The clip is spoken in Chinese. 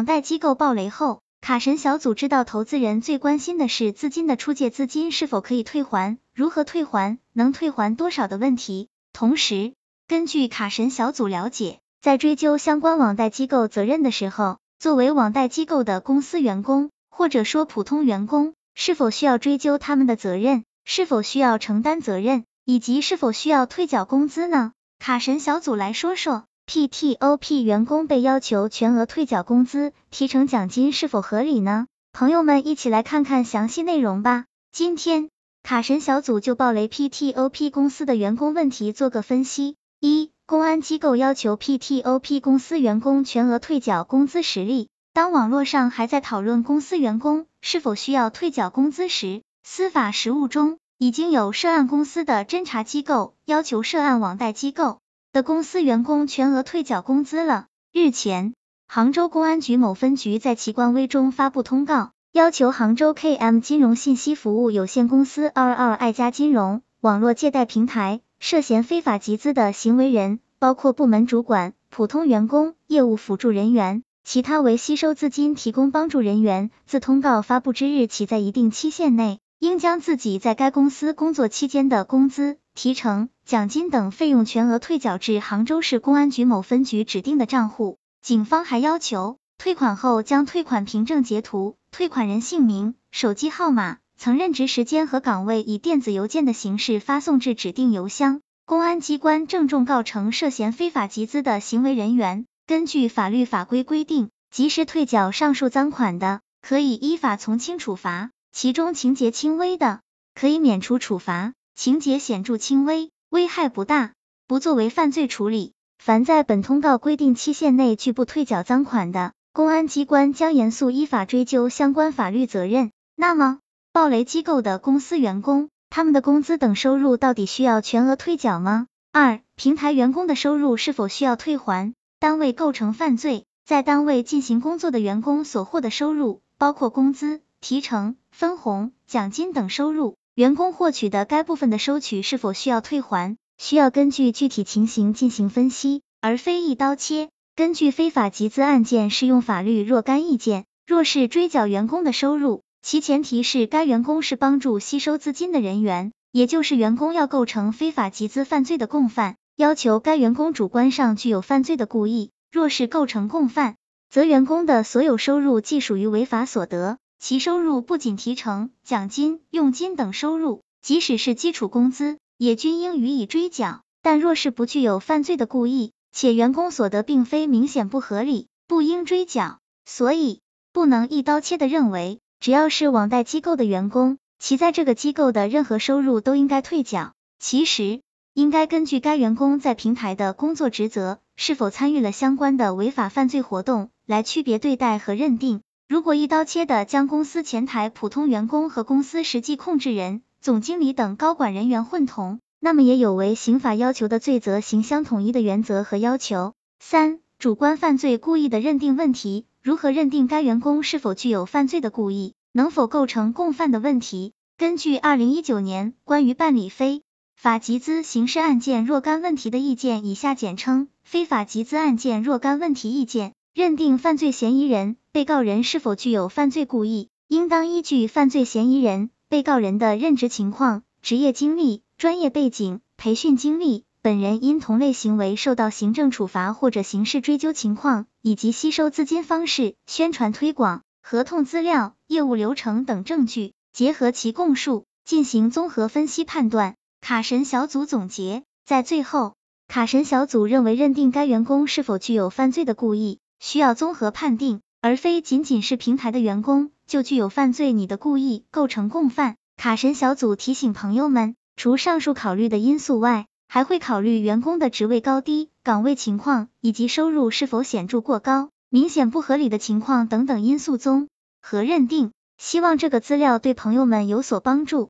网贷机构暴雷后，卡神小组知道投资人最关心的是资金的出借资金是否可以退还，如何退还，能退还多少的问题。同时，根据卡神小组了解，在追究相关网贷机构责任的时候，作为网贷机构的公司员工或者说普通员工，是否需要追究他们的责任，是否需要承担责任，以及是否需要退缴工资呢？卡神小组来说说。PTOP 员工被要求全额退缴工资、提成奖金是否合理呢？朋友们一起来看看详细内容吧。今天卡神小组就暴雷 PTOP 公司的员工问题做个分析。一、公安机构要求 PTOP 公司员工全额退缴工资实例。当网络上还在讨论公司员工是否需要退缴工资时，司法实务中已经有涉案公司的侦查机构要求涉案网贷机构。的公司员工全额退缴工资了。日前，杭州公安局某分局在其官微中发布通告，要求杭州 KM 金融信息服务有限公司二二爱家金融网络借贷平台涉嫌非法集资的行为人，包括部门主管、普通员工、业务辅助人员，其他为吸收资金提供帮助人员，自通告发布之日起，在一定期限内，应将自己在该公司工作期间的工资。提成、奖金等费用全额退缴至杭州市公安局某分局指定的账户。警方还要求，退款后将退款凭证截图、退款人姓名、手机号码、曾任职时间和岗位以电子邮件的形式发送至指定邮箱。公安机关郑重告成涉嫌非法集资的行为人员，根据法律法规规定，及时退缴上述赃款的，可以依法从轻处罚；其中情节轻微的，可以免除处罚。情节显著轻微、危害不大，不作为犯罪处理。凡在本通告规定期限内拒不退缴赃款的，公安机关将严肃依法追究相关法律责任。那么，暴雷机构的公司员工，他们的工资等收入到底需要全额退缴吗？二、平台员工的收入是否需要退还？单位构成犯罪，在单位进行工作的员工所获的收入，包括工资、提成、分红、奖金等收入。员工获取的该部分的收取是否需要退还，需要根据具体情形进行分析，而非一刀切。根据非法集资案件适用法律若干意见，若是追缴员工的收入，其前提是该员工是帮助吸收资金的人员，也就是员工要构成非法集资犯罪的共犯，要求该员工主观上具有犯罪的故意。若是构成共犯，则员工的所有收入即属于违法所得。其收入不仅提成、奖金、佣金等收入，即使是基础工资，也均应予以追缴。但若是不具有犯罪的故意，且员工所得并非明显不合理，不应追缴。所以，不能一刀切的认为，只要是网贷机构的员工，其在这个机构的任何收入都应该退缴。其实，应该根据该员工在平台的工作职责，是否参与了相关的违法犯罪活动，来区别对待和认定。如果一刀切的将公司前台普通员工和公司实际控制人、总经理等高管人员混同，那么也有违刑法要求的罪责刑相统一的原则和要求。三、主观犯罪故意的认定问题，如何认定该员工是否具有犯罪的故意，能否构成共犯的问题？根据二零一九年关于办理非法集资刑事案件若干问题的意见（以下简称非法集资案件若干问题意见），认定犯罪嫌疑人。被告人是否具有犯罪故意，应当依据犯罪嫌疑人、被告人的任职情况、职业经历、专业背景、培训经历，本人因同类行为受到行政处罚或者刑事追究情况，以及吸收资金方式、宣传推广、合同资料、业务流程等证据，结合其供述，进行综合分析判断。卡神小组总结，在最后，卡神小组认为，认定该员工是否具有犯罪的故意，需要综合判定。而非仅仅是平台的员工就具有犯罪，你的故意构成共犯。卡神小组提醒朋友们，除上述考虑的因素外，还会考虑员工的职位高低、岗位情况以及收入是否显著过高、明显不合理的情况等等因素综合认定。希望这个资料对朋友们有所帮助。